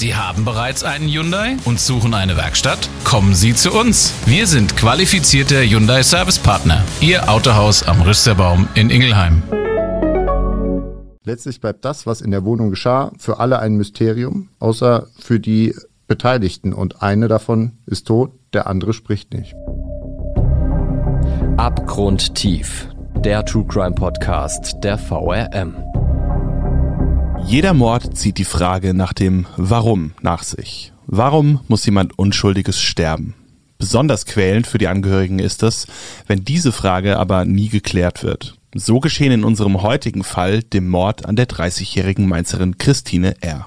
Sie haben bereits einen Hyundai und suchen eine Werkstatt? Kommen Sie zu uns. Wir sind qualifizierte Hyundai Service Partner. Ihr Autohaus am Rüsterbaum in Ingelheim. Letztlich bleibt das, was in der Wohnung geschah, für alle ein Mysterium, außer für die Beteiligten. Und eine davon ist tot, der andere spricht nicht. Abgrundtief. Der True Crime Podcast der VRM. Jeder Mord zieht die Frage nach dem Warum nach sich. Warum muss jemand Unschuldiges sterben? Besonders quälend für die Angehörigen ist es, wenn diese Frage aber nie geklärt wird. So geschehen in unserem heutigen Fall, dem Mord an der 30-jährigen Mainzerin Christine R.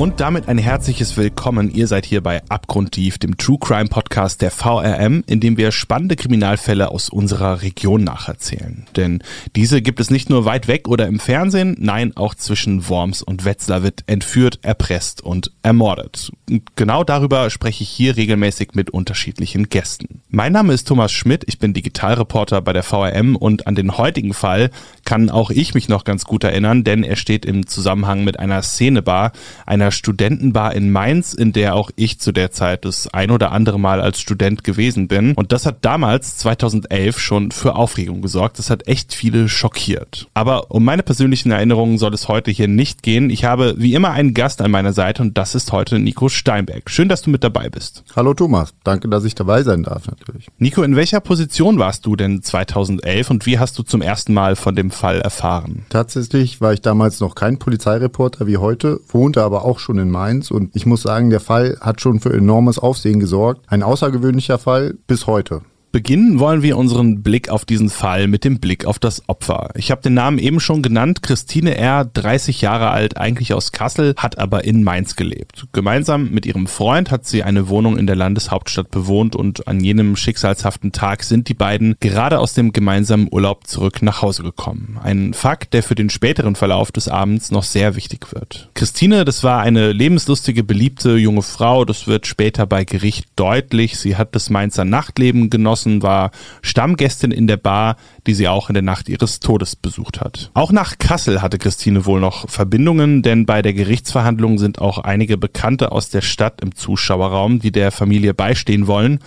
Und damit ein herzliches Willkommen. Ihr seid hier bei Abgrundtief, dem True Crime Podcast der VRM, in dem wir spannende Kriminalfälle aus unserer Region nacherzählen. Denn diese gibt es nicht nur weit weg oder im Fernsehen, nein, auch zwischen Worms und Wetzlar wird entführt, erpresst und ermordet. Und genau darüber spreche ich hier regelmäßig mit unterschiedlichen Gästen. Mein Name ist Thomas Schmidt, ich bin Digitalreporter bei der VRM und an den heutigen Fall kann auch ich mich noch ganz gut erinnern, denn er steht im Zusammenhang mit einer Szenebar, einer Studentenbar in Mainz, in der auch ich zu der Zeit das ein oder andere Mal als Student gewesen bin. Und das hat damals, 2011, schon für Aufregung gesorgt. Das hat echt viele schockiert. Aber um meine persönlichen Erinnerungen soll es heute hier nicht gehen. Ich habe wie immer einen Gast an meiner Seite und das ist heute Nico Steinberg. Schön, dass du mit dabei bist. Hallo Thomas, danke, dass ich dabei sein darf natürlich. Nico, in welcher Position warst du denn 2011 und wie hast du zum ersten Mal von dem Fall erfahren? Tatsächlich war ich damals noch kein Polizeireporter wie heute, wohnte aber auch schon in Mainz und ich muss sagen, der Fall hat schon für enormes Aufsehen gesorgt. Ein außergewöhnlicher Fall bis heute. Beginnen wollen wir unseren Blick auf diesen Fall mit dem Blick auf das Opfer. Ich habe den Namen eben schon genannt. Christine R., 30 Jahre alt, eigentlich aus Kassel, hat aber in Mainz gelebt. Gemeinsam mit ihrem Freund hat sie eine Wohnung in der Landeshauptstadt bewohnt und an jenem schicksalshaften Tag sind die beiden gerade aus dem gemeinsamen Urlaub zurück nach Hause gekommen. Ein Fakt, der für den späteren Verlauf des Abends noch sehr wichtig wird. Christine, das war eine lebenslustige, beliebte junge Frau. Das wird später bei Gericht deutlich. Sie hat das Mainzer Nachtleben genossen Thorsen war Stammgästin in der Bar, die sie auch in der Nacht ihres Todes besucht hat. Auch nach Kassel hatte Christine wohl noch Verbindungen, denn bei der Gerichtsverhandlung sind auch einige Bekannte aus der Stadt im Zuschauerraum, die der Familie beistehen wollen.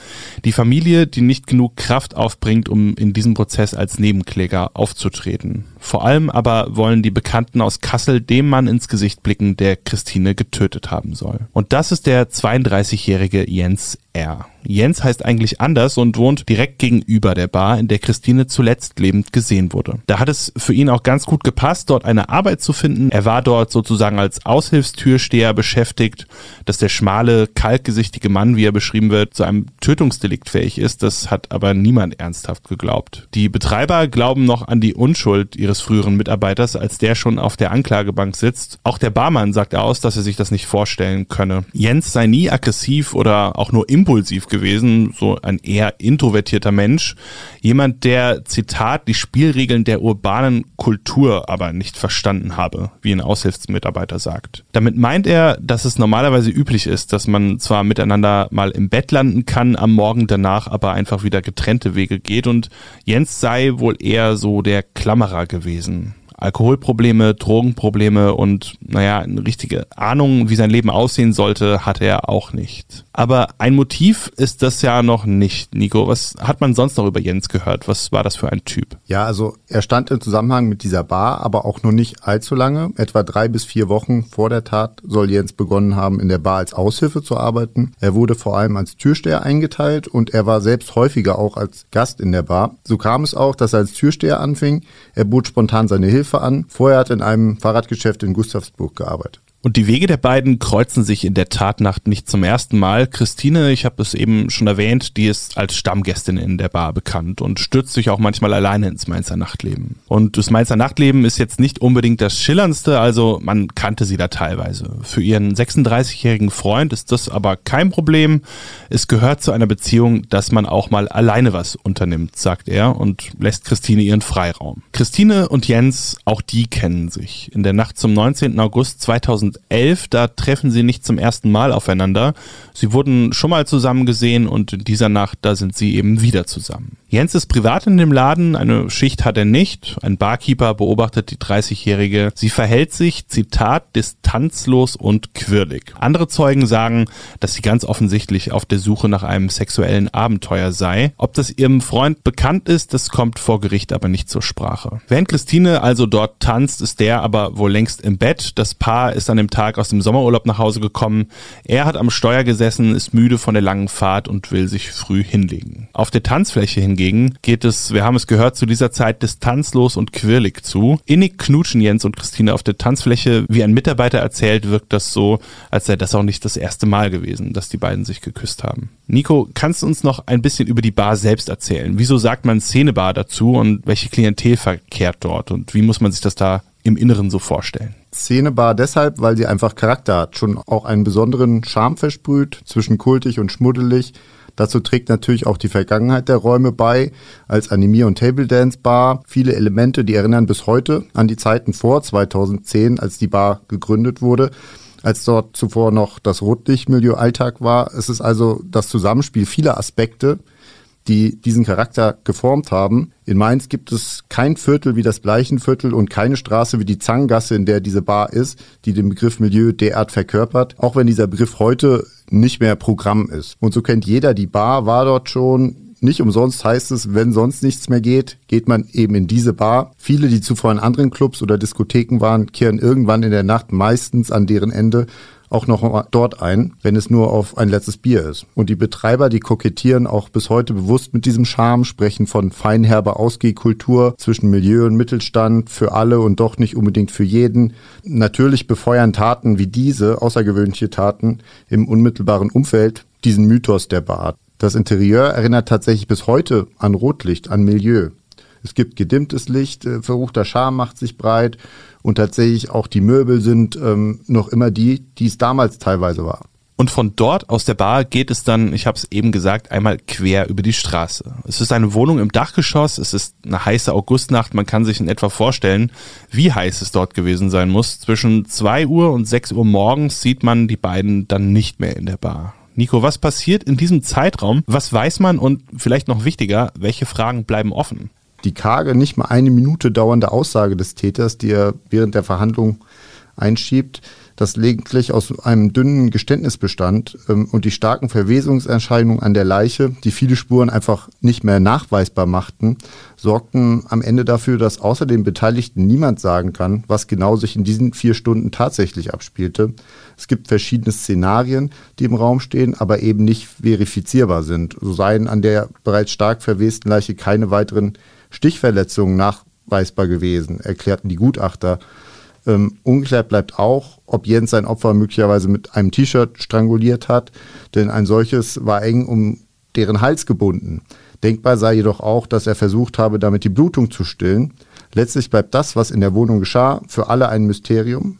Die Familie, die nicht genug Kraft aufbringt, um in diesem Prozess als Nebenkläger aufzutreten. Vor allem aber wollen die Bekannten aus Kassel dem Mann ins Gesicht blicken, der Christine getötet haben soll. Und das ist der 32-jährige Jens R. Jens heißt eigentlich anders und wohnt direkt gegenüber der Bar, in der Christine zuletzt lebend gesehen wurde. Da hat es für ihn auch ganz gut gepasst, dort eine Arbeit zu finden. Er war dort sozusagen als Aushilfstürsteher beschäftigt. Dass der schmale, kaltgesichtige Mann, wie er beschrieben wird, zu einem Tötungsdelikt fähig ist, das hat aber niemand ernsthaft geglaubt. Die Betreiber glauben noch an die Unschuld ihres früheren Mitarbeiters, als der schon auf der Anklagebank sitzt. Auch der Barmann sagt aus, dass er sich das nicht vorstellen könne. Jens sei nie aggressiv oder auch nur impulsiv gewesen, so ein eher introvertierter Mensch. Jemand, der, Zitat, die Spielregeln der urbanen Kultur aber nicht verstanden habe, wie ein Aushilfsmitarbeiter sagt. Damit meint er, dass es normalerweise üblich ist, dass man zwar miteinander mal im Bett landen kann, am Morgen danach aber einfach wieder getrennte Wege geht und Jens sei wohl eher so der Klammerer gewesen. Alkoholprobleme, Drogenprobleme und naja, eine richtige Ahnung, wie sein Leben aussehen sollte, hatte er auch nicht. Aber ein Motiv ist das ja noch nicht, Nico. Was hat man sonst noch über Jens gehört? Was war das für ein Typ? Ja, also er stand im Zusammenhang mit dieser Bar, aber auch noch nicht allzu lange. Etwa drei bis vier Wochen vor der Tat soll Jens begonnen haben, in der Bar als Aushilfe zu arbeiten. Er wurde vor allem als Türsteher eingeteilt und er war selbst häufiger auch als Gast in der Bar. So kam es auch, dass er als Türsteher anfing. Er bot spontan seine Hilfe Hilfe an. Vorher hat er in einem Fahrradgeschäft in Gustavsburg gearbeitet. Und die Wege der beiden kreuzen sich in der Tatnacht nicht zum ersten Mal. Christine, ich habe es eben schon erwähnt, die ist als Stammgästin in der Bar bekannt und stürzt sich auch manchmal alleine ins Mainzer Nachtleben. Und das Mainzer Nachtleben ist jetzt nicht unbedingt das schillerndste, also man kannte sie da teilweise. Für ihren 36-jährigen Freund ist das aber kein Problem. Es gehört zu einer Beziehung, dass man auch mal alleine was unternimmt, sagt er und lässt Christine ihren Freiraum. Christine und Jens, auch die kennen sich. In der Nacht zum 19. August 2000 2011, da treffen sie nicht zum ersten Mal aufeinander. Sie wurden schon mal zusammen gesehen und in dieser Nacht, da sind sie eben wieder zusammen. Jens ist privat in dem Laden, eine Schicht hat er nicht. Ein Barkeeper beobachtet die 30-Jährige. Sie verhält sich, Zitat, distanzlos und quirlig. Andere Zeugen sagen, dass sie ganz offensichtlich auf der Suche nach einem sexuellen Abenteuer sei. Ob das ihrem Freund bekannt ist, das kommt vor Gericht aber nicht zur Sprache. Während Christine also dort tanzt, ist der aber wohl längst im Bett. Das Paar ist an dem Tag aus dem Sommerurlaub nach Hause gekommen. Er hat am Steuer gesessen, ist müde von der langen Fahrt und will sich früh hinlegen. Auf der Tanzfläche hingegen geht es, wir haben es gehört, zu dieser Zeit distanzlos und quirlig zu. Innig knutschen Jens und Christine auf der Tanzfläche. Wie ein Mitarbeiter erzählt, wirkt das so, als sei das auch nicht das erste Mal gewesen, dass die beiden sich geküsst haben. Nico, kannst du uns noch ein bisschen über die Bar selbst erzählen? Wieso sagt man Szenebar dazu und welche Klientel verkehrt dort und wie muss man sich das da im Inneren so vorstellen? Szenebar deshalb, weil sie einfach Charakter hat, schon auch einen besonderen Charme versprüht, zwischen kultig und schmuddelig. Dazu trägt natürlich auch die Vergangenheit der Räume bei, als Animier- und Table Dance Bar. Viele Elemente, die erinnern bis heute an die Zeiten vor 2010, als die Bar gegründet wurde als dort zuvor noch das Rotlichtmilieu Alltag war. Es ist also das Zusammenspiel vieler Aspekte, die diesen Charakter geformt haben. In Mainz gibt es kein Viertel wie das Bleichenviertel und keine Straße wie die Zangengasse, in der diese Bar ist, die den Begriff Milieu derart verkörpert, auch wenn dieser Begriff heute nicht mehr Programm ist. Und so kennt jeder die Bar, war dort schon, nicht umsonst heißt es, wenn sonst nichts mehr geht, geht man eben in diese Bar. Viele, die zuvor in anderen Clubs oder Diskotheken waren, kehren irgendwann in der Nacht meistens an deren Ende auch noch dort ein, wenn es nur auf ein letztes Bier ist. Und die Betreiber, die kokettieren auch bis heute bewusst mit diesem Charme, sprechen von feinherber Ausgehkultur zwischen Milieu und Mittelstand für alle und doch nicht unbedingt für jeden. Natürlich befeuern Taten wie diese, außergewöhnliche Taten im unmittelbaren Umfeld, diesen Mythos der Bar. Das Interieur erinnert tatsächlich bis heute an Rotlicht, an Milieu. Es gibt gedimmtes Licht, äh, verruchter Charme macht sich breit und tatsächlich auch die Möbel sind ähm, noch immer die, die es damals teilweise war. Und von dort aus der Bar geht es dann, ich habe es eben gesagt, einmal quer über die Straße. Es ist eine Wohnung im Dachgeschoss, es ist eine heiße Augustnacht, man kann sich in etwa vorstellen, wie heiß es dort gewesen sein muss. Zwischen zwei Uhr und sechs Uhr morgens sieht man die beiden dann nicht mehr in der Bar. Nico, was passiert in diesem Zeitraum? Was weiß man und vielleicht noch wichtiger, welche Fragen bleiben offen? Die karge, nicht mal eine Minute dauernde Aussage des Täters, die er während der Verhandlung einschiebt, das lediglich aus einem dünnen Geständnis bestand ähm, und die starken Verwesungserscheinungen an der Leiche, die viele Spuren einfach nicht mehr nachweisbar machten, sorgten am Ende dafür, dass außer den Beteiligten niemand sagen kann, was genau sich in diesen vier Stunden tatsächlich abspielte. Es gibt verschiedene Szenarien, die im Raum stehen, aber eben nicht verifizierbar sind. So seien an der bereits stark verwesten Leiche keine weiteren Stichverletzungen nachweisbar gewesen, erklärten die Gutachter. Ähm, ungeklärt bleibt auch, ob Jens sein Opfer möglicherweise mit einem T-Shirt stranguliert hat, denn ein solches war eng um deren Hals gebunden. Denkbar sei jedoch auch, dass er versucht habe, damit die Blutung zu stillen. Letztlich bleibt das, was in der Wohnung geschah, für alle ein Mysterium,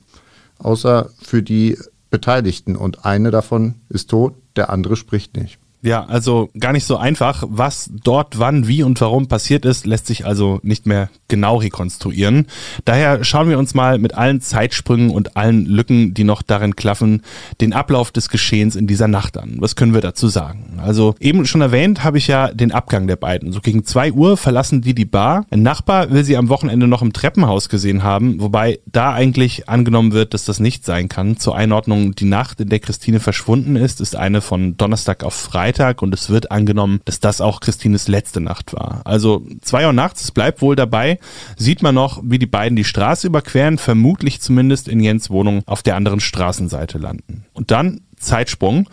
außer für die Beteiligten. Und eine davon ist tot, der andere spricht nicht. Ja, also gar nicht so einfach. Was dort, wann, wie und warum passiert ist, lässt sich also nicht mehr genau rekonstruieren. Daher schauen wir uns mal mit allen Zeitsprüngen und allen Lücken, die noch darin klaffen, den Ablauf des Geschehens in dieser Nacht an. Was können wir dazu sagen? Also eben schon erwähnt habe ich ja den Abgang der beiden. So gegen zwei Uhr verlassen die die Bar. Ein Nachbar will sie am Wochenende noch im Treppenhaus gesehen haben, wobei da eigentlich angenommen wird, dass das nicht sein kann. Zur Einordnung, die Nacht, in der Christine verschwunden ist, ist eine von Donnerstag auf Freitag Freitag und es wird angenommen, dass das auch Christines letzte Nacht war. Also zwei Uhr nachts, es bleibt wohl dabei, sieht man noch, wie die beiden die Straße überqueren, vermutlich zumindest in Jens Wohnung auf der anderen Straßenseite landen. Und dann Zeitsprung.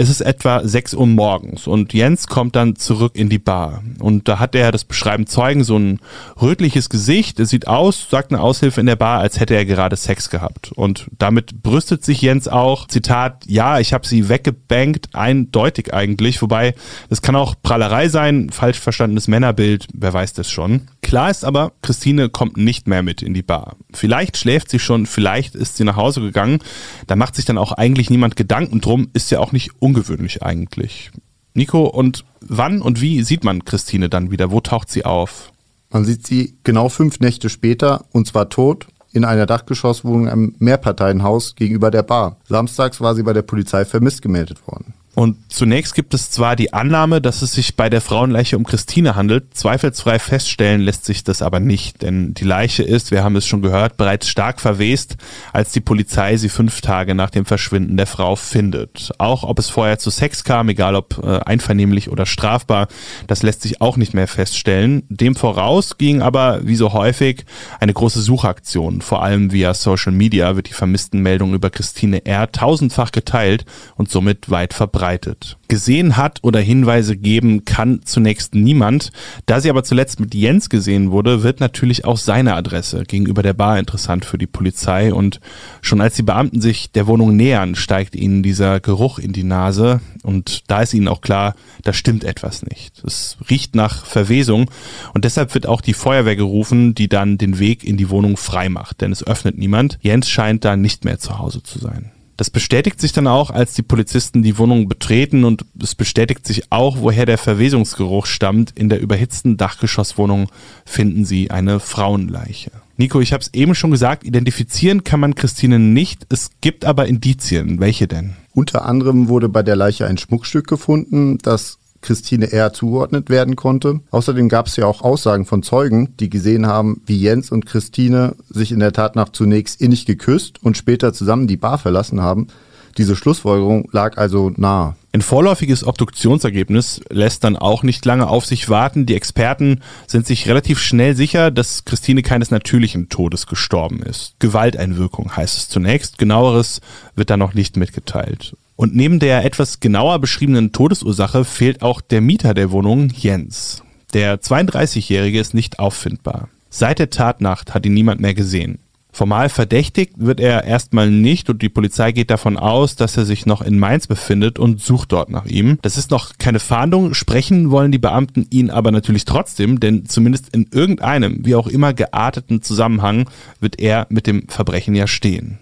Es ist etwa 6 Uhr morgens und Jens kommt dann zurück in die Bar. Und da hat er, das beschreiben Zeugen, so ein rötliches Gesicht. Es sieht aus, sagt eine Aushilfe in der Bar, als hätte er gerade Sex gehabt. Und damit brüstet sich Jens auch, Zitat, ja, ich habe sie weggebankt, eindeutig eigentlich. Wobei, das kann auch Prallerei sein, falsch verstandenes Männerbild, wer weiß das schon. Klar ist aber, Christine kommt nicht mehr mit in die Bar. Vielleicht schläft sie schon, vielleicht ist sie nach Hause gegangen. Da macht sich dann auch eigentlich niemand Gedanken drum, ist ja auch nicht ungewöhnlich eigentlich. Nico, und wann und wie sieht man Christine dann wieder? Wo taucht sie auf? Man sieht sie genau fünf Nächte später und zwar tot in einer Dachgeschosswohnung im Mehrparteienhaus gegenüber der Bar. Samstags war sie bei der Polizei vermisst gemeldet worden. Und zunächst gibt es zwar die Annahme, dass es sich bei der Frauenleiche um Christine handelt, zweifelsfrei feststellen lässt sich das aber nicht, denn die Leiche ist, wir haben es schon gehört, bereits stark verwest, als die Polizei sie fünf Tage nach dem Verschwinden der Frau findet. Auch ob es vorher zu Sex kam, egal ob äh, einvernehmlich oder strafbar, das lässt sich auch nicht mehr feststellen. Dem voraus ging aber, wie so häufig, eine große Suchaktion. Vor allem via Social Media wird die vermissten Meldung über Christine R. tausendfach geteilt und somit weit verbreitet verbreitet. Gesehen hat oder Hinweise geben kann zunächst niemand. Da sie aber zuletzt mit Jens gesehen wurde, wird natürlich auch seine Adresse gegenüber der Bar interessant für die Polizei und schon als die Beamten sich der Wohnung nähern, steigt ihnen dieser Geruch in die Nase und da ist ihnen auch klar, da stimmt etwas nicht. Es riecht nach Verwesung und deshalb wird auch die Feuerwehr gerufen, die dann den Weg in die Wohnung frei macht, denn es öffnet niemand. Jens scheint da nicht mehr zu Hause zu sein. Das bestätigt sich dann auch, als die Polizisten die Wohnung betreten und es bestätigt sich auch, woher der Verwesungsgeruch stammt. In der überhitzten Dachgeschosswohnung finden sie eine Frauenleiche. Nico, ich habe es eben schon gesagt, identifizieren kann man Christine nicht. Es gibt aber Indizien. Welche denn? Unter anderem wurde bei der Leiche ein Schmuckstück gefunden, das Christine R. zugeordnet werden konnte. Außerdem gab es ja auch Aussagen von Zeugen, die gesehen haben, wie Jens und Christine sich in der Tat nach zunächst innig geküsst und später zusammen die Bar verlassen haben. Diese Schlussfolgerung lag also nahe. Ein vorläufiges Obduktionsergebnis lässt dann auch nicht lange auf sich warten. Die Experten sind sich relativ schnell sicher, dass Christine keines natürlichen Todes gestorben ist. Gewalteinwirkung heißt es zunächst. Genaueres wird dann noch nicht mitgeteilt. Und neben der etwas genauer beschriebenen Todesursache fehlt auch der Mieter der Wohnung, Jens. Der 32-Jährige ist nicht auffindbar. Seit der Tatnacht hat ihn niemand mehr gesehen. Formal verdächtigt wird er erstmal nicht und die Polizei geht davon aus, dass er sich noch in Mainz befindet und sucht dort nach ihm. Das ist noch keine Fahndung, sprechen wollen die Beamten ihn aber natürlich trotzdem, denn zumindest in irgendeinem, wie auch immer gearteten Zusammenhang wird er mit dem Verbrechen ja stehen.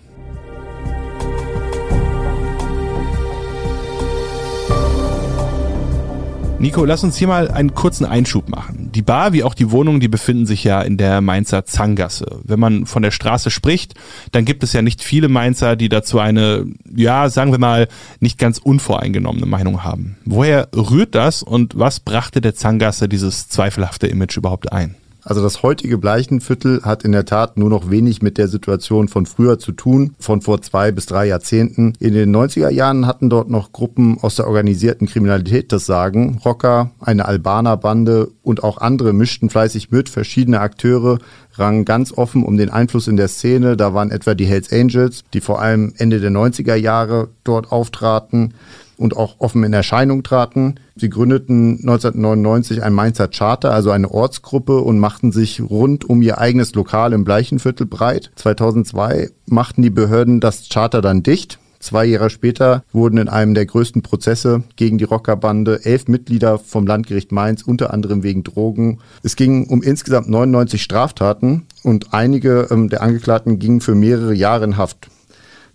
Nico, lass uns hier mal einen kurzen Einschub machen. Die Bar wie auch die Wohnung, die befinden sich ja in der Mainzer Zangasse. Wenn man von der Straße spricht, dann gibt es ja nicht viele Mainzer, die dazu eine, ja, sagen wir mal, nicht ganz unvoreingenommene Meinung haben. Woher rührt das und was brachte der Zangasse dieses zweifelhafte Image überhaupt ein? Also das heutige Bleichenviertel hat in der Tat nur noch wenig mit der Situation von früher zu tun, von vor zwei bis drei Jahrzehnten. In den 90er Jahren hatten dort noch Gruppen aus der organisierten Kriminalität das Sagen. Rocker, eine Albanerbande und auch andere mischten fleißig mit. Verschiedene Akteure rangen ganz offen um den Einfluss in der Szene. Da waren etwa die Hells Angels, die vor allem Ende der 90er Jahre dort auftraten und auch offen in Erscheinung traten. Sie gründeten 1999 ein Mainzer Charter, also eine Ortsgruppe und machten sich rund um ihr eigenes Lokal im Bleichenviertel breit. 2002 machten die Behörden das Charter dann dicht. Zwei Jahre später wurden in einem der größten Prozesse gegen die Rockerbande elf Mitglieder vom Landgericht Mainz, unter anderem wegen Drogen. Es ging um insgesamt 99 Straftaten und einige ähm, der Angeklagten gingen für mehrere Jahre in Haft.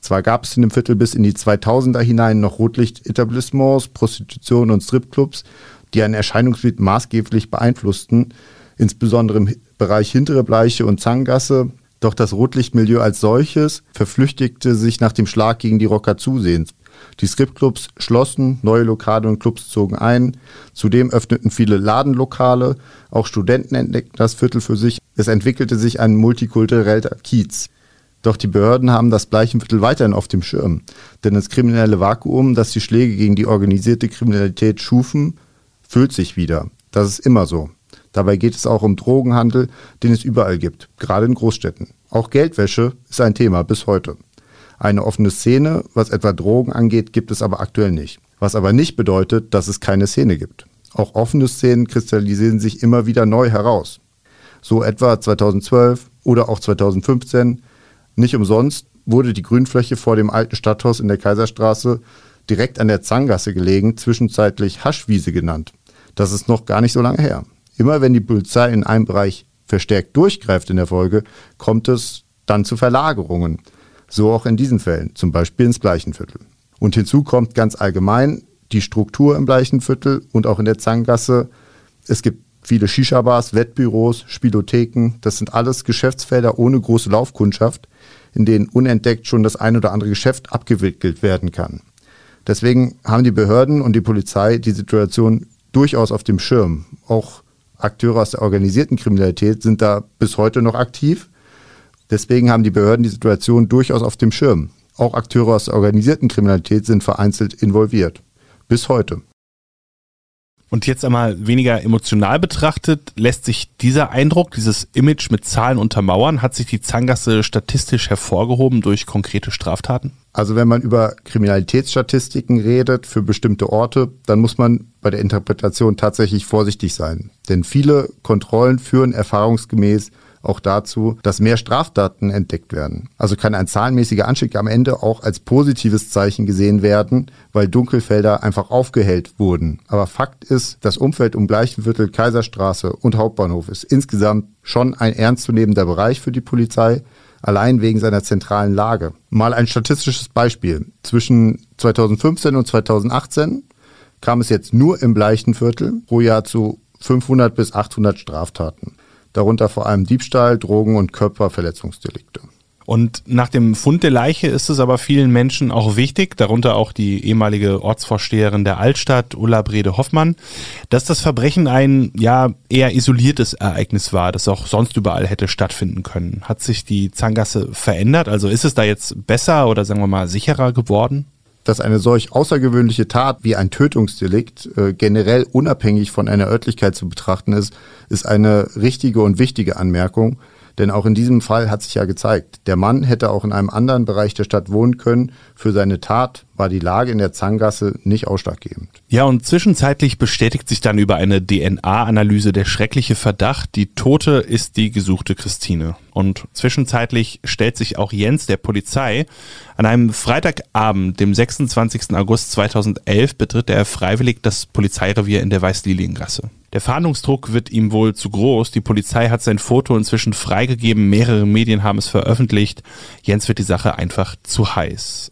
Zwar gab es in dem Viertel bis in die 2000er hinein noch Rotlichtetablissements, Prostitution und Stripclubs, die ein Erscheinungsbild maßgeblich beeinflussten, insbesondere im Bereich Hintere Bleiche und Zangasse. Doch das Rotlichtmilieu als solches verflüchtigte sich nach dem Schlag gegen die Rocker zusehends. Die Stripclubs schlossen, neue Lokale und Clubs zogen ein. Zudem öffneten viele Ladenlokale. Auch Studenten entdeckten das Viertel für sich. Es entwickelte sich ein multikultureller Kiez. Doch die Behörden haben das Bleichenviertel weiterhin auf dem Schirm. Denn das kriminelle Vakuum, das die Schläge gegen die organisierte Kriminalität schufen, füllt sich wieder. Das ist immer so. Dabei geht es auch um Drogenhandel, den es überall gibt, gerade in Großstädten. Auch Geldwäsche ist ein Thema bis heute. Eine offene Szene, was etwa Drogen angeht, gibt es aber aktuell nicht. Was aber nicht bedeutet, dass es keine Szene gibt. Auch offene Szenen kristallisieren sich immer wieder neu heraus. So etwa 2012 oder auch 2015 nicht umsonst wurde die Grünfläche vor dem alten Stadthaus in der Kaiserstraße direkt an der Zangasse gelegen, zwischenzeitlich Haschwiese genannt. Das ist noch gar nicht so lange her. Immer wenn die Polizei in einem Bereich verstärkt durchgreift in der Folge, kommt es dann zu Verlagerungen. So auch in diesen Fällen, zum Beispiel ins Bleichenviertel. Und hinzu kommt ganz allgemein die Struktur im Bleichenviertel und auch in der Zangasse. Es gibt Viele Shisha-Bars, Wettbüros, Spielotheken, das sind alles Geschäftsfelder ohne große Laufkundschaft, in denen unentdeckt schon das ein oder andere Geschäft abgewickelt werden kann. Deswegen haben die Behörden und die Polizei die Situation durchaus auf dem Schirm. Auch Akteure aus der organisierten Kriminalität sind da bis heute noch aktiv. Deswegen haben die Behörden die Situation durchaus auf dem Schirm. Auch Akteure aus der organisierten Kriminalität sind vereinzelt involviert. Bis heute. Und jetzt einmal weniger emotional betrachtet, lässt sich dieser Eindruck, dieses Image mit Zahlen untermauern? Hat sich die Zangasse statistisch hervorgehoben durch konkrete Straftaten? Also wenn man über Kriminalitätsstatistiken redet für bestimmte Orte, dann muss man bei der Interpretation tatsächlich vorsichtig sein. Denn viele Kontrollen führen erfahrungsgemäß auch dazu, dass mehr Straftaten entdeckt werden. Also kann ein zahlenmäßiger Anstieg am Ende auch als positives Zeichen gesehen werden, weil Dunkelfelder einfach aufgehellt wurden. Aber Fakt ist, das Umfeld um Gleichenviertel, Kaiserstraße und Hauptbahnhof ist insgesamt schon ein ernstzunehmender Bereich für die Polizei, allein wegen seiner zentralen Lage. Mal ein statistisches Beispiel. Zwischen 2015 und 2018 kam es jetzt nur im Bleichtenviertel pro Jahr zu 500 bis 800 Straftaten darunter vor allem Diebstahl, Drogen und Körperverletzungsdelikte. Und nach dem Fund der Leiche ist es aber vielen Menschen auch wichtig, darunter auch die ehemalige Ortsvorsteherin der Altstadt, Ulla Brede Hoffmann, dass das Verbrechen ein ja eher isoliertes Ereignis war, das auch sonst überall hätte stattfinden können. Hat sich die Zangasse verändert? Also ist es da jetzt besser oder sagen wir mal sicherer geworden? Dass eine solch außergewöhnliche Tat wie ein Tötungsdelikt äh, generell unabhängig von einer Örtlichkeit zu betrachten ist, ist eine richtige und wichtige Anmerkung. Denn auch in diesem Fall hat sich ja gezeigt, der Mann hätte auch in einem anderen Bereich der Stadt wohnen können. Für seine Tat war die Lage in der Zangasse nicht ausschlaggebend. Ja, und zwischenzeitlich bestätigt sich dann über eine DNA-Analyse der schreckliche Verdacht, die Tote ist die gesuchte Christine. Und zwischenzeitlich stellt sich auch Jens der Polizei. An einem Freitagabend, dem 26. August 2011, betritt er freiwillig das Polizeirevier in der Weißliliengasse. Der Fahndungsdruck wird ihm wohl zu groß. Die Polizei hat sein Foto inzwischen freigegeben. Mehrere Medien haben es veröffentlicht. Jens wird die Sache einfach zu heiß.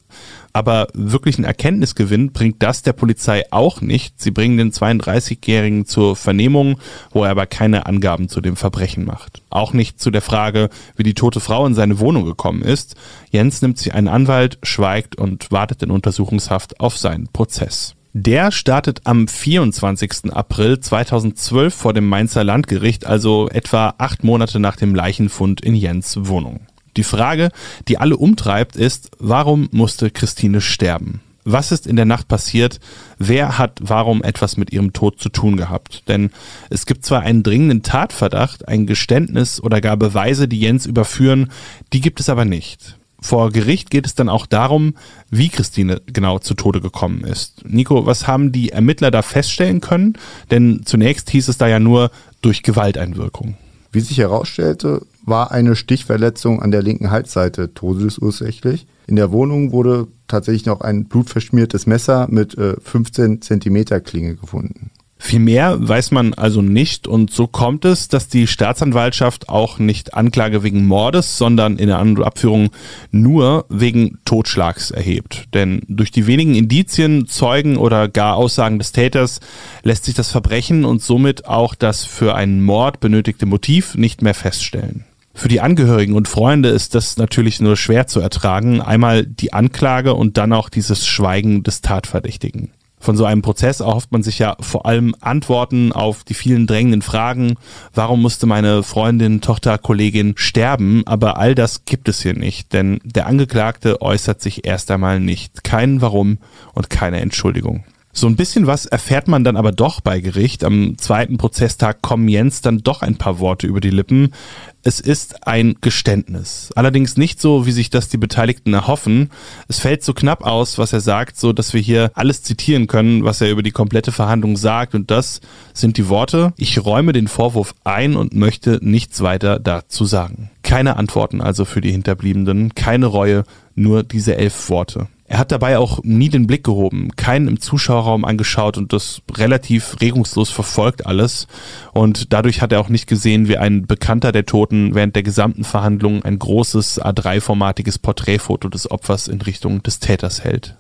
Aber wirklichen Erkenntnisgewinn bringt das der Polizei auch nicht. Sie bringen den 32-Jährigen zur Vernehmung, wo er aber keine Angaben zu dem Verbrechen macht. Auch nicht zu der Frage, wie die tote Frau in seine Wohnung gekommen ist. Jens nimmt sich einen Anwalt, schweigt und wartet in Untersuchungshaft auf seinen Prozess. Der startet am 24. April 2012 vor dem Mainzer Landgericht, also etwa acht Monate nach dem Leichenfund in Jens Wohnung. Die Frage, die alle umtreibt, ist, warum musste Christine sterben? Was ist in der Nacht passiert? Wer hat warum etwas mit ihrem Tod zu tun gehabt? Denn es gibt zwar einen dringenden Tatverdacht, ein Geständnis oder gar Beweise, die Jens überführen, die gibt es aber nicht. Vor Gericht geht es dann auch darum, wie Christine genau zu Tode gekommen ist. Nico, was haben die Ermittler da feststellen können? Denn zunächst hieß es da ja nur durch Gewalteinwirkung. Wie sich herausstellte, war eine Stichverletzung an der linken Halsseite todesursächlich. In der Wohnung wurde tatsächlich noch ein blutverschmiertes Messer mit äh, 15 Zentimeter Klinge gefunden. Viel mehr weiß man also nicht und so kommt es, dass die Staatsanwaltschaft auch nicht Anklage wegen Mordes, sondern in der Abführung nur wegen Totschlags erhebt. Denn durch die wenigen Indizien, Zeugen oder gar Aussagen des Täters lässt sich das Verbrechen und somit auch das für einen Mord benötigte Motiv nicht mehr feststellen. Für die Angehörigen und Freunde ist das natürlich nur schwer zu ertragen. Einmal die Anklage und dann auch dieses Schweigen des Tatverdächtigen. Von so einem Prozess erhofft man sich ja vor allem Antworten auf die vielen drängenden Fragen. Warum musste meine Freundin, Tochter, Kollegin sterben? Aber all das gibt es hier nicht, denn der Angeklagte äußert sich erst einmal nicht. Kein Warum und keine Entschuldigung. So ein bisschen was erfährt man dann aber doch bei Gericht. Am zweiten Prozesstag kommen Jens dann doch ein paar Worte über die Lippen. Es ist ein Geständnis. Allerdings nicht so, wie sich das die Beteiligten erhoffen. Es fällt so knapp aus, was er sagt, so dass wir hier alles zitieren können, was er über die komplette Verhandlung sagt. Und das sind die Worte. Ich räume den Vorwurf ein und möchte nichts weiter dazu sagen. Keine Antworten also für die Hinterbliebenen, keine Reue, nur diese elf Worte. Er hat dabei auch nie den Blick gehoben, keinen im Zuschauerraum angeschaut und das relativ regungslos verfolgt alles. Und dadurch hat er auch nicht gesehen, wie ein Bekannter der Toten während der gesamten Verhandlung ein großes A3-formatiges Porträtfoto des Opfers in Richtung des Täters hält.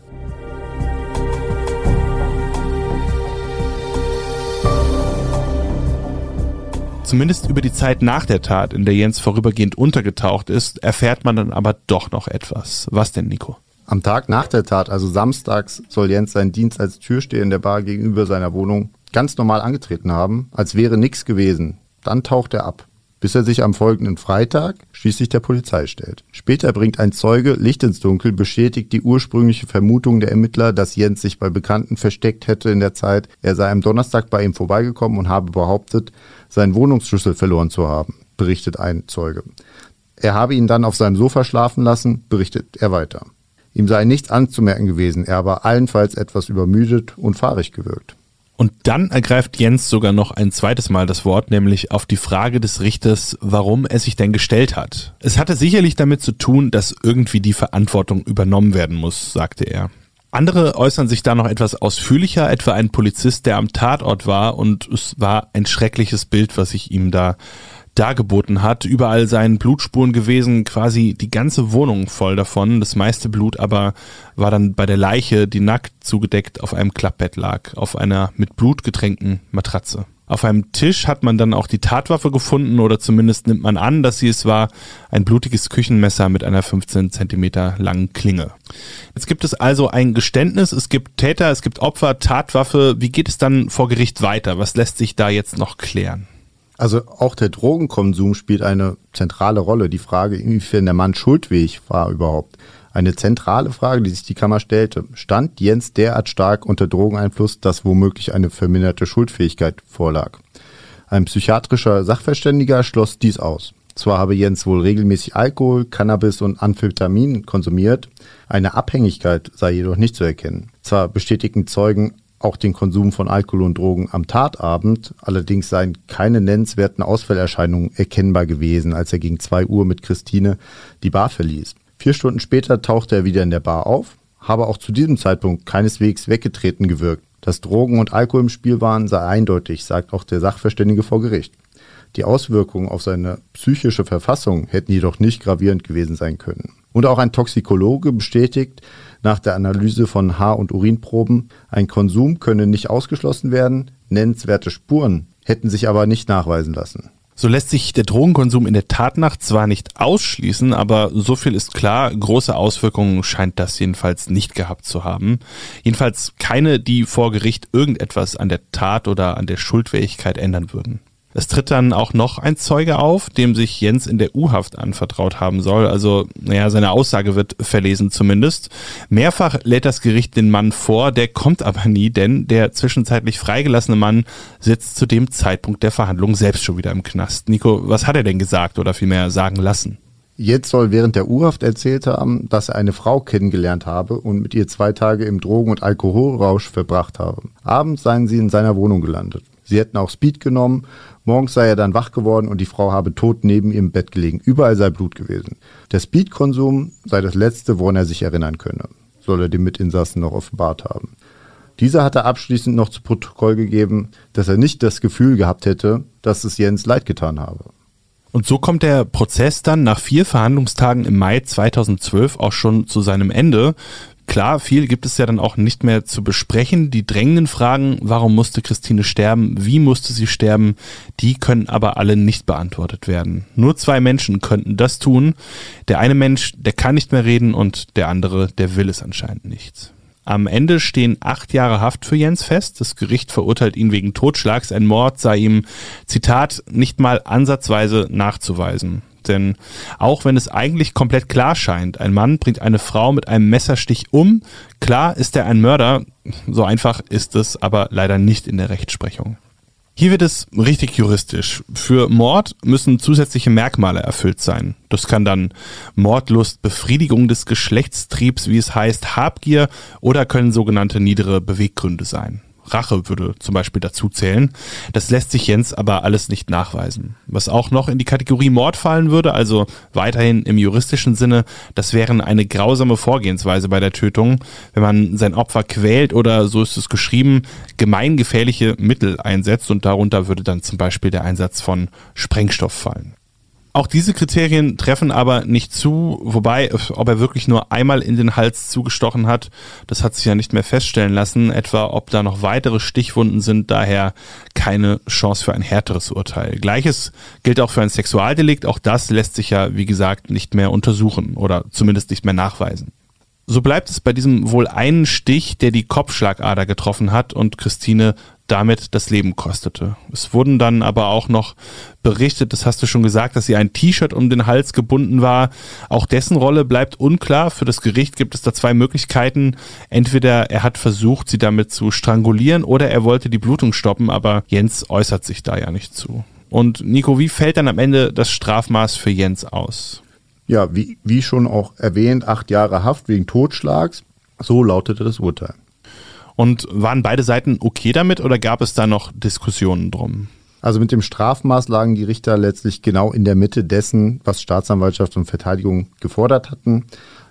Zumindest über die Zeit nach der Tat, in der Jens vorübergehend untergetaucht ist, erfährt man dann aber doch noch etwas. Was denn, Nico? Am Tag nach der Tat, also samstags, soll Jens seinen Dienst als Türsteher in der Bar gegenüber seiner Wohnung ganz normal angetreten haben, als wäre nichts gewesen. Dann taucht er ab, bis er sich am folgenden Freitag schließlich der Polizei stellt. Später bringt ein Zeuge Licht ins Dunkel, bestätigt die ursprüngliche Vermutung der Ermittler, dass Jens sich bei Bekannten versteckt hätte in der Zeit. Er sei am Donnerstag bei ihm vorbeigekommen und habe behauptet, seinen Wohnungsschlüssel verloren zu haben, berichtet ein Zeuge. Er habe ihn dann auf seinem Sofa schlafen lassen, berichtet er weiter. Ihm sei nichts anzumerken gewesen, er war allenfalls etwas übermüdet und fahrig gewirkt. Und dann ergreift Jens sogar noch ein zweites Mal das Wort, nämlich auf die Frage des Richters, warum er sich denn gestellt hat. Es hatte sicherlich damit zu tun, dass irgendwie die Verantwortung übernommen werden muss, sagte er. Andere äußern sich da noch etwas ausführlicher, etwa ein Polizist, der am Tatort war und es war ein schreckliches Bild, was ich ihm da dargeboten hat. Überall seien Blutspuren gewesen, quasi die ganze Wohnung voll davon. Das meiste Blut aber war dann bei der Leiche, die nackt zugedeckt auf einem Klappbett lag, auf einer mit Blut getränkten Matratze. Auf einem Tisch hat man dann auch die Tatwaffe gefunden oder zumindest nimmt man an, dass sie es war, ein blutiges Küchenmesser mit einer 15 Zentimeter langen Klinge. Jetzt gibt es also ein Geständnis, es gibt Täter, es gibt Opfer, Tatwaffe. Wie geht es dann vor Gericht weiter? Was lässt sich da jetzt noch klären? Also auch der Drogenkonsum spielt eine zentrale Rolle. Die Frage, inwiefern der Mann schuldfähig war überhaupt. Eine zentrale Frage, die sich die Kammer stellte. Stand Jens derart stark unter Drogeneinfluss, dass womöglich eine verminderte Schuldfähigkeit vorlag? Ein psychiatrischer Sachverständiger schloss dies aus. Zwar habe Jens wohl regelmäßig Alkohol, Cannabis und Amphetamin konsumiert, eine Abhängigkeit sei jedoch nicht zu erkennen. Zwar bestätigten Zeugen auch den Konsum von Alkohol und Drogen am Tatabend. Allerdings seien keine nennenswerten Ausfallerscheinungen erkennbar gewesen, als er gegen zwei Uhr mit Christine die Bar verließ. Vier Stunden später tauchte er wieder in der Bar auf, habe auch zu diesem Zeitpunkt keineswegs weggetreten gewirkt. Dass Drogen und Alkohol im Spiel waren, sei eindeutig, sagt auch der Sachverständige vor Gericht. Die Auswirkungen auf seine psychische Verfassung hätten jedoch nicht gravierend gewesen sein können. Und auch ein Toxikologe bestätigt, nach der Analyse von Haar- und Urinproben, ein Konsum könne nicht ausgeschlossen werden, nennenswerte Spuren hätten sich aber nicht nachweisen lassen. So lässt sich der Drogenkonsum in der Tatnacht zwar nicht ausschließen, aber so viel ist klar, große Auswirkungen scheint das jedenfalls nicht gehabt zu haben. Jedenfalls keine, die vor Gericht irgendetwas an der Tat oder an der Schuldfähigkeit ändern würden. Es tritt dann auch noch ein Zeuge auf, dem sich Jens in der U-Haft anvertraut haben soll. Also, naja, seine Aussage wird verlesen zumindest. Mehrfach lädt das Gericht den Mann vor, der kommt aber nie, denn der zwischenzeitlich freigelassene Mann sitzt zu dem Zeitpunkt der Verhandlung selbst schon wieder im Knast. Nico, was hat er denn gesagt oder vielmehr sagen lassen? Jetzt soll während der U-Haft erzählt haben, dass er eine Frau kennengelernt habe und mit ihr zwei Tage im Drogen- und Alkoholrausch verbracht habe. Abends seien sie in seiner Wohnung gelandet. Sie hätten auch Speed genommen Morgens sei er dann wach geworden und die Frau habe tot neben ihm im Bett gelegen. Überall sei Blut gewesen. Der Speedkonsum sei das letzte, woran er sich erinnern könne, soll er dem Mitinsassen noch offenbart haben. Dieser hatte abschließend noch zu Protokoll gegeben, dass er nicht das Gefühl gehabt hätte, dass es Jens leid getan habe. Und so kommt der Prozess dann nach vier Verhandlungstagen im Mai 2012 auch schon zu seinem Ende. Klar, viel gibt es ja dann auch nicht mehr zu besprechen. Die drängenden Fragen, warum musste Christine sterben, wie musste sie sterben, die können aber alle nicht beantwortet werden. Nur zwei Menschen könnten das tun. Der eine Mensch, der kann nicht mehr reden und der andere, der will es anscheinend nicht. Am Ende stehen acht Jahre Haft für Jens fest. Das Gericht verurteilt ihn wegen Totschlags. Ein Mord sei ihm, Zitat, nicht mal ansatzweise nachzuweisen. Denn auch wenn es eigentlich komplett klar scheint, ein Mann bringt eine Frau mit einem Messerstich um, klar ist er ein Mörder, so einfach ist es aber leider nicht in der Rechtsprechung. Hier wird es richtig juristisch. Für Mord müssen zusätzliche Merkmale erfüllt sein. Das kann dann Mordlust, Befriedigung des Geschlechtstriebs, wie es heißt, Habgier oder können sogenannte niedere Beweggründe sein. Rache würde zum Beispiel dazu zählen. Das lässt sich Jens aber alles nicht nachweisen. Was auch noch in die Kategorie Mord fallen würde, also weiterhin im juristischen Sinne, das wären eine grausame Vorgehensweise bei der Tötung, wenn man sein Opfer quält oder, so ist es geschrieben, gemeingefährliche Mittel einsetzt und darunter würde dann zum Beispiel der Einsatz von Sprengstoff fallen. Auch diese Kriterien treffen aber nicht zu, wobei, ob er wirklich nur einmal in den Hals zugestochen hat, das hat sich ja nicht mehr feststellen lassen, etwa ob da noch weitere Stichwunden sind, daher keine Chance für ein härteres Urteil. Gleiches gilt auch für ein Sexualdelikt, auch das lässt sich ja, wie gesagt, nicht mehr untersuchen oder zumindest nicht mehr nachweisen. So bleibt es bei diesem wohl einen Stich, der die Kopfschlagader getroffen hat und Christine damit das Leben kostete. Es wurden dann aber auch noch berichtet, das hast du schon gesagt, dass sie ein T-Shirt um den Hals gebunden war. Auch dessen Rolle bleibt unklar. Für das Gericht gibt es da zwei Möglichkeiten. Entweder er hat versucht, sie damit zu strangulieren oder er wollte die Blutung stoppen, aber Jens äußert sich da ja nicht zu. Und Nico, wie fällt dann am Ende das Strafmaß für Jens aus? Ja, wie, wie schon auch erwähnt, acht Jahre Haft wegen Totschlags. So lautete das Urteil. Und waren beide Seiten okay damit oder gab es da noch Diskussionen drum? Also mit dem Strafmaß lagen die Richter letztlich genau in der Mitte dessen, was Staatsanwaltschaft und Verteidigung gefordert hatten.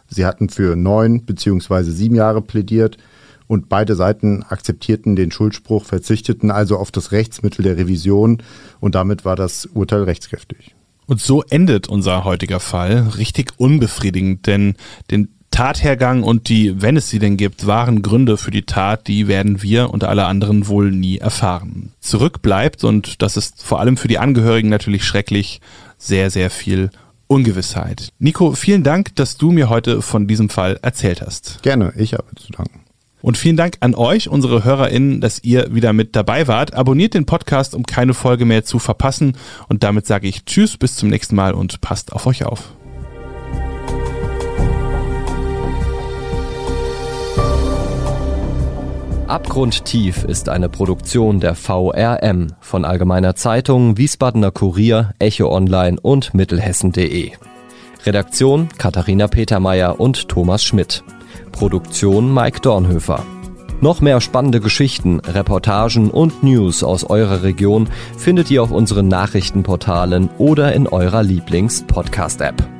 Sie hatten für neun beziehungsweise sieben Jahre plädiert und beide Seiten akzeptierten den Schuldspruch, verzichteten also auf das Rechtsmittel der Revision und damit war das Urteil rechtskräftig. Und so endet unser heutiger Fall. Richtig unbefriedigend, denn den Tathergang und die, wenn es sie denn gibt, wahren Gründe für die Tat, die werden wir und alle anderen wohl nie erfahren. Zurück bleibt, und das ist vor allem für die Angehörigen natürlich schrecklich, sehr, sehr viel Ungewissheit. Nico, vielen Dank, dass du mir heute von diesem Fall erzählt hast. Gerne, ich habe zu danken. Und vielen Dank an euch, unsere HörerInnen, dass ihr wieder mit dabei wart. Abonniert den Podcast, um keine Folge mehr zu verpassen. Und damit sage ich Tschüss, bis zum nächsten Mal und passt auf euch auf. Abgrundtief ist eine Produktion der VRM von Allgemeiner Zeitung, Wiesbadener Kurier, Echo Online und Mittelhessen.de. Redaktion Katharina Petermeier und Thomas Schmidt. Produktion Mike Dornhöfer. Noch mehr spannende Geschichten, Reportagen und News aus eurer Region findet ihr auf unseren Nachrichtenportalen oder in eurer Lieblings-Podcast-App.